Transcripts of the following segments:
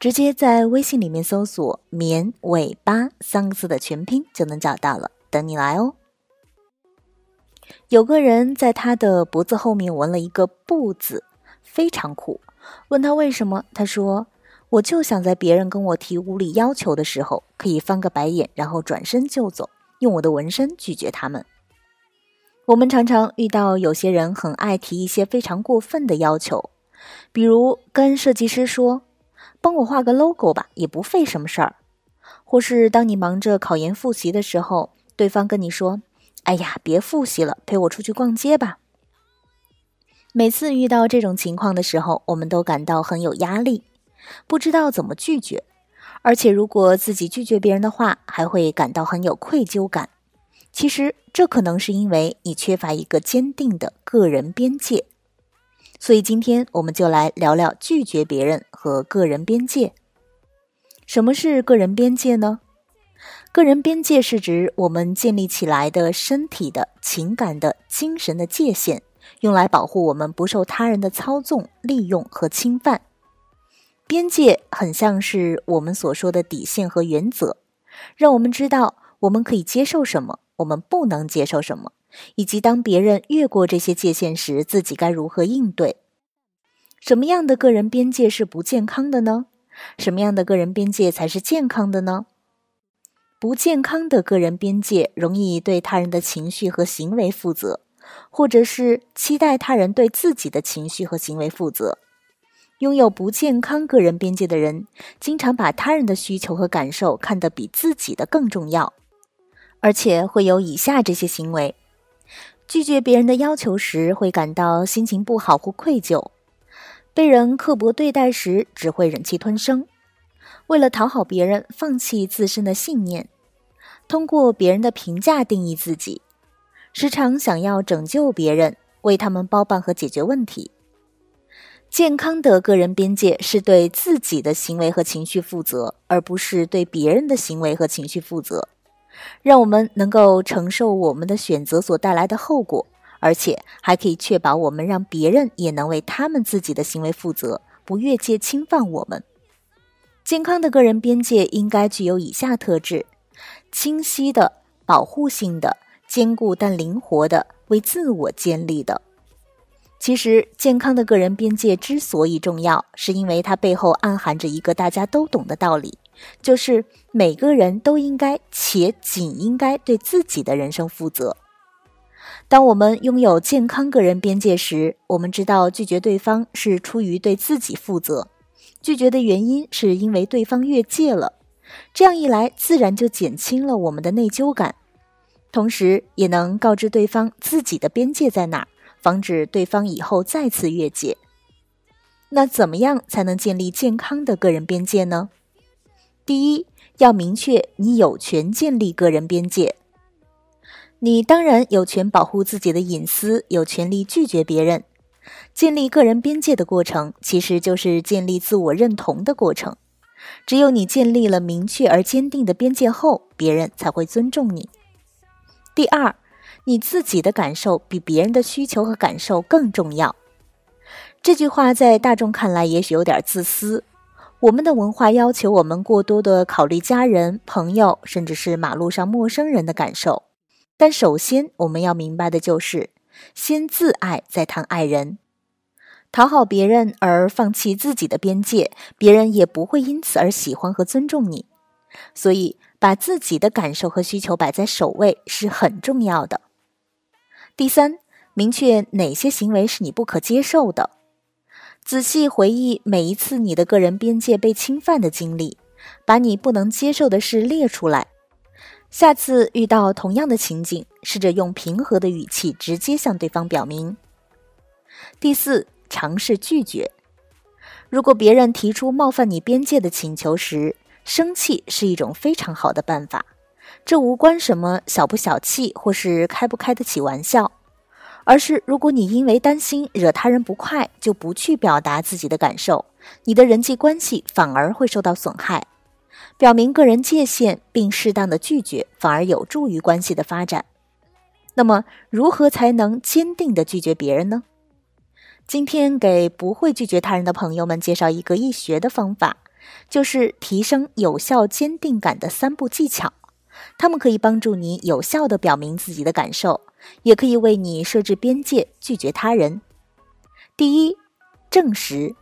直接在微信里面搜索“绵尾巴”三个字的全拼就能找到了，等你来哦。有个人在他的脖子后面纹了一个“不”字，非常酷。问他为什么，他说：“我就想在别人跟我提无理要求的时候，可以翻个白眼，然后转身就走，用我的纹身拒绝他们。”我们常常遇到有些人很爱提一些非常过分的要求，比如跟设计师说。帮我画个 logo 吧，也不费什么事儿。或是当你忙着考研复习的时候，对方跟你说：“哎呀，别复习了，陪我出去逛街吧。”每次遇到这种情况的时候，我们都感到很有压力，不知道怎么拒绝。而且如果自己拒绝别人的话，还会感到很有愧疚感。其实这可能是因为你缺乏一个坚定的个人边界。所以今天我们就来聊聊拒绝别人和个人边界。什么是个人边界呢？个人边界是指我们建立起来的身体的、情感的、精神的界限，用来保护我们不受他人的操纵、利用和侵犯。边界很像是我们所说的底线和原则，让我们知道我们可以接受什么，我们不能接受什么。以及当别人越过这些界限时，自己该如何应对？什么样的个人边界是不健康的呢？什么样的个人边界才是健康的呢？不健康的个人边界容易对他人的情绪和行为负责，或者是期待他人对自己的情绪和行为负责。拥有不健康个人边界的人，经常把他人的需求和感受看得比自己的更重要，而且会有以下这些行为。拒绝别人的要求时，会感到心情不好或愧疚；被人刻薄对待时，只会忍气吞声；为了讨好别人，放弃自身的信念；通过别人的评价定义自己；时常想要拯救别人，为他们包办和解决问题。健康的个人边界是对自己的行为和情绪负责，而不是对别人的行为和情绪负责。让我们能够承受我们的选择所带来的后果，而且还可以确保我们让别人也能为他们自己的行为负责，不越界侵犯我们。健康的个人边界应该具有以下特质：清晰的、保护性的、坚固但灵活的、为自我建立的。其实，健康的个人边界之所以重要，是因为它背后暗含着一个大家都懂的道理。就是每个人都应该且仅应该对自己的人生负责。当我们拥有健康个人边界时，我们知道拒绝对方是出于对自己负责，拒绝的原因是因为对方越界了。这样一来，自然就减轻了我们的内疚感，同时也能告知对方自己的边界在哪儿，防止对方以后再次越界。那怎么样才能建立健康的个人边界呢？第一，要明确你有权建立个人边界。你当然有权保护自己的隐私，有权利拒绝别人。建立个人边界的过程，其实就是建立自我认同的过程。只有你建立了明确而坚定的边界后，别人才会尊重你。第二，你自己的感受比别人的需求和感受更重要。这句话在大众看来也许有点自私。我们的文化要求我们过多的考虑家人、朋友，甚至是马路上陌生人的感受。但首先，我们要明白的就是，先自爱，再谈爱人。讨好别人而放弃自己的边界，别人也不会因此而喜欢和尊重你。所以，把自己的感受和需求摆在首位是很重要的。第三，明确哪些行为是你不可接受的。仔细回忆每一次你的个人边界被侵犯的经历，把你不能接受的事列出来。下次遇到同样的情景，试着用平和的语气直接向对方表明。第四，尝试拒绝。如果别人提出冒犯你边界的请求时，生气是一种非常好的办法。这无关什么小不小气，或是开不开得起玩笑，而是如果你因为担心惹他人不快，就不去表达自己的感受，你的人际关系反而会受到损害。表明个人界限并适当的拒绝，反而有助于关系的发展。那么，如何才能坚定的拒绝别人呢？今天给不会拒绝他人的朋友们介绍一个易学的方法，就是提升有效坚定感的三步技巧。他们可以帮助你有效的表明自己的感受，也可以为你设置边界，拒绝他人。第一，证实。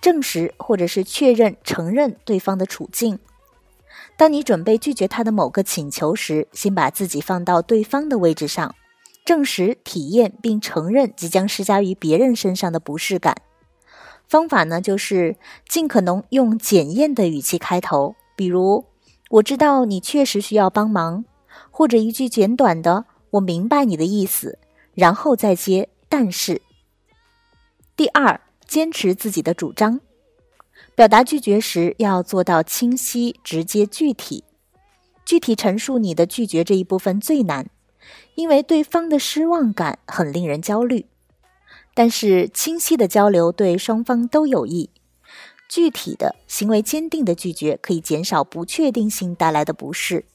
证实或者是确认、承认对方的处境。当你准备拒绝他的某个请求时，先把自己放到对方的位置上，证实、体验并承认即将施加于别人身上的不适感。方法呢，就是尽可能用检验的语气开头，比如“我知道你确实需要帮忙”，或者一句简短的“我明白你的意思”，然后再接“但是”。第二。坚持自己的主张，表达拒绝时要做到清晰、直接、具体。具体陈述你的拒绝这一部分最难，因为对方的失望感很令人焦虑。但是清晰的交流对双方都有益。具体的行为坚定的拒绝可以减少不确定性带来的不适。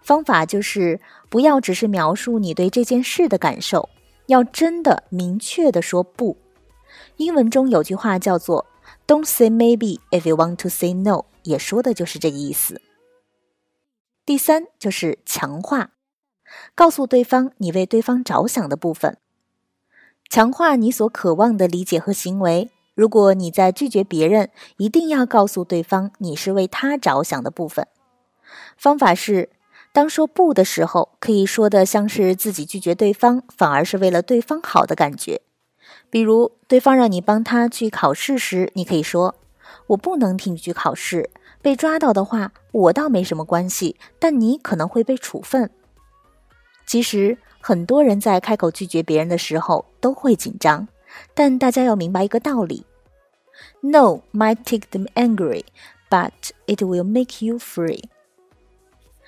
方法就是不要只是描述你对这件事的感受，要真的明确的说不。英文中有句话叫做 "Don't say maybe if you want to say no"，也说的就是这个意思。第三就是强化，告诉对方你为对方着想的部分，强化你所渴望的理解和行为。如果你在拒绝别人，一定要告诉对方你是为他着想的部分。方法是，当说不的时候，可以说的像是自己拒绝对方，反而是为了对方好的感觉。比如，对方让你帮他去考试时，你可以说：“我不能替你去考试，被抓到的话，我倒没什么关系，但你可能会被处分。”其实，很多人在开口拒绝别人的时候都会紧张，但大家要明白一个道理：“No might take them angry, but it will make you free。”